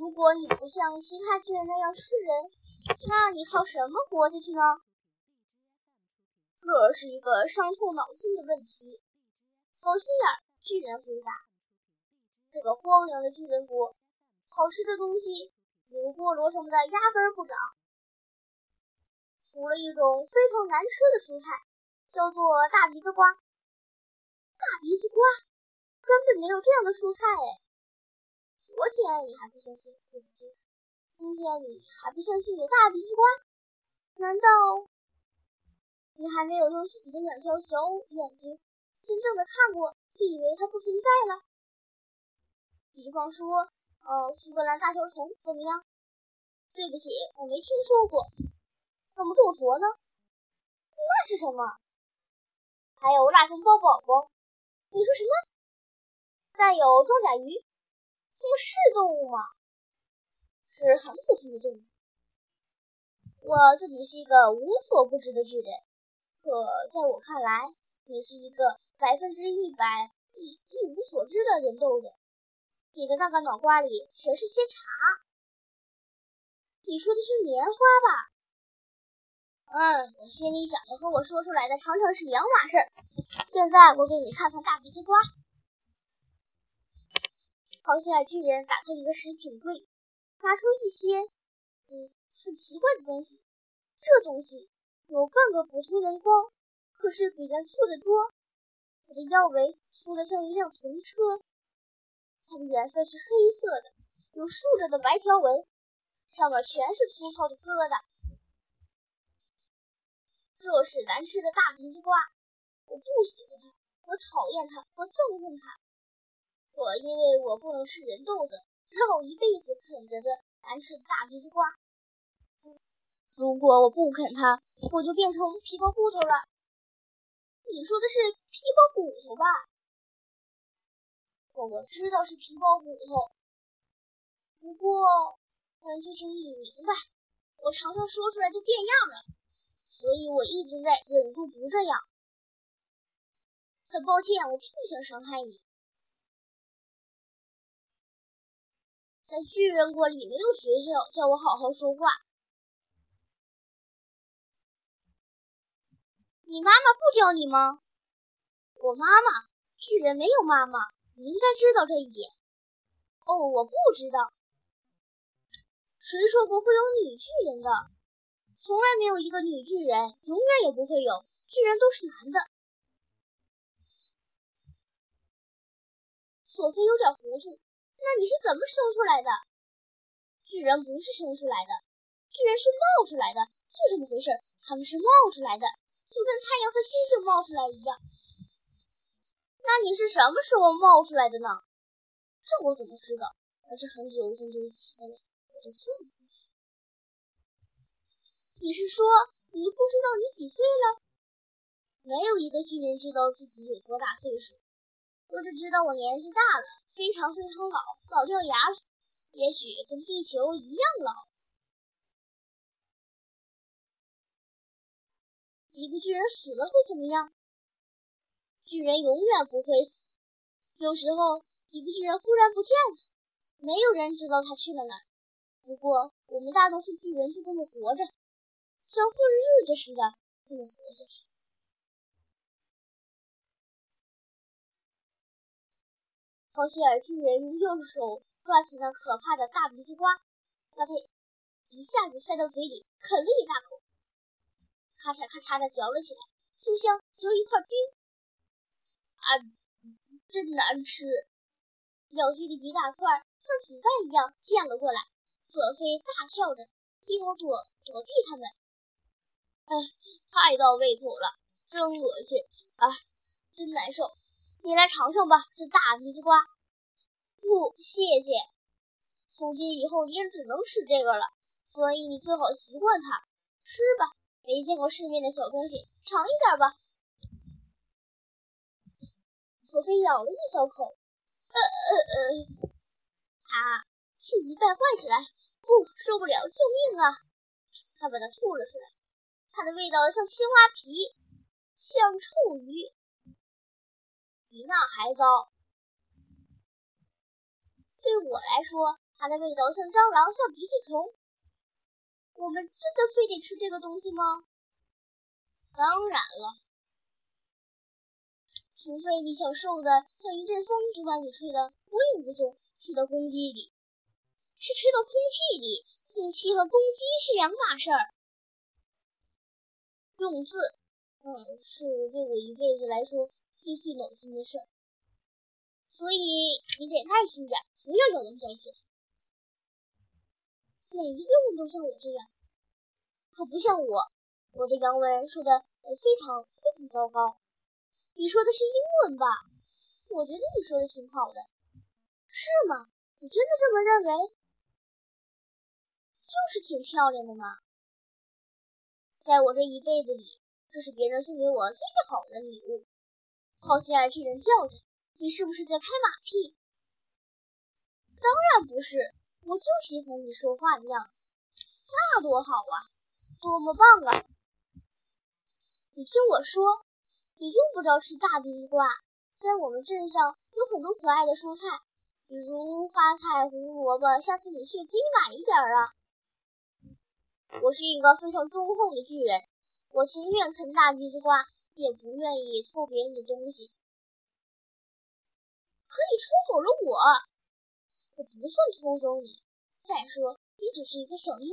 如果你不像其他巨人那样吃人，那你靠什么活下去呢？这是一个伤透脑筋的问题。好心眼巨人回答：“这个荒凉的巨人国，好吃的东西牛菠萝什么的压根不长，除了一种非常难吃的蔬菜，叫做大鼻子瓜。大鼻子瓜根本没有这样的蔬菜哎！昨天你还不相信，对不对？今天你还不相信有大鼻子瓜？难道你还没有用自己的两条小眼睛真正的看过，就以为它不存在了？比方说，呃，苏格兰大瓢虫怎么样？对不起，我没听说过。那么皱坨呢？那是什么？还有辣椒包宝宝？你说什么？再有装甲鱼？它们是动物吗？是很普通的动物。我自己是一个无所不知的巨人，可在我看来，你是一个百分之一百一一无所知的人豆豆。你的那个脑瓜里全是些茶。你说的是棉花吧？嗯，我心里想的和我说出来的常常是两码事儿。现在我给你看看大鼻子瓜。好心眼巨人打开一个食品柜，拿出一些嗯很奇怪的东西。这东西有半个普通人高，可是比人粗得多。它的腰围粗得像一辆铜车。它的颜色是黑色的，有竖着的白条纹，上面全是粗糙的疙瘩。这是难吃的大鼻子瓜，我不喜欢它，我讨厌它，我憎恨它。我因为我不能吃人豆子，只好一辈子啃着这难吃的大鼻子瓜。如果我不啃它，我就变成皮包骨头了。你说的是皮包骨头吧？我知道是皮包骨头，不过感觉请你明白，我常常说出来就变样了，所以我一直在忍住不这样。很抱歉，我不想伤害你。在巨人国里没有学校叫我好好说话。你妈妈不教你吗？我妈妈，巨人没有妈妈，你应该知道这一点。哦，我不知道。谁说过会有女巨人的？从来没有一个女巨人，永远也不会有。巨人都是男的。索菲有点糊涂。那你是怎么生出来的？巨人不是生出来的，巨人是冒出来的，就这么回事。他们是冒出来的，就跟太阳和星星冒出来一样。那你是什么时候冒出来的呢？这我怎么知道？那是很久很久以前的了，我得算一算。你是说你不知道你几岁了？没有一个巨人知道自己有多大岁数，我只知道我年纪大了。非常非常老，老掉牙了，也许跟地球一样老。一个巨人死了会怎么样？巨人永远不会死。有时候，一个巨人忽然不见了，没有人知道他去了哪儿。不过，我们大多数巨人就这么活着，像混日子似的这么活下去。好心眼巨人用右手抓起那可怕的大鼻子瓜，把它一下子塞到嘴里，啃了一大口，咔嚓咔嚓的嚼了起来，就像嚼一块冰。啊，真难吃！咬碎的一大块像子弹一样溅了过来。索菲大笑着低头躲躲避他们。哎，太到胃口了，真恶心！啊，真难受。你来尝尝吧，这大鼻子瓜。不，谢谢。从今以后你也只能吃这个了，所以你最好习惯它。吃吧，没见过世面的小东西，尝一点吧。索菲咬了一小口，呃呃呃，啊，气急败坏起来，不，受不了，救命啊！他把它吐了出来，它的味道像青蛙皮，像臭鱼。比那还糟。对我来说，它的味道像蟑螂，像鼻涕虫。我们真的非得吃这个东西吗？当然了，除非你想瘦的像一阵风就把你吹得无影无踪，吹到公鸡里。是吹到空气里，空气和公鸡是两码事儿。用字，嗯，是对我一辈子来说最费脑筋的事。所以你得耐心点，不要咬文嚼字。每一个人都像我这样，可不像我。我的洋文说的非常非常糟糕。你说的是英文吧？我觉得你说的挺好的。是吗？你真的这么认为？就是挺漂亮的嘛。在我这一辈子里，这是别人送给我最好的礼物。好心爱这人叫着：“你是不是在拍马屁？”当然不是。我就喜欢你说话的样子，那多好啊，多么棒啊！你听我说，你用不着吃大鼻子瓜，在我们镇上有很多可爱的蔬菜，比如花菜、胡萝卜，下次你去可以买一点啊。我是一个非常忠厚的巨人，我情愿啃大鼻子瓜，也不愿意偷别人的东西。可你偷走了我。我不算偷走你，再说你只是一个小鹰。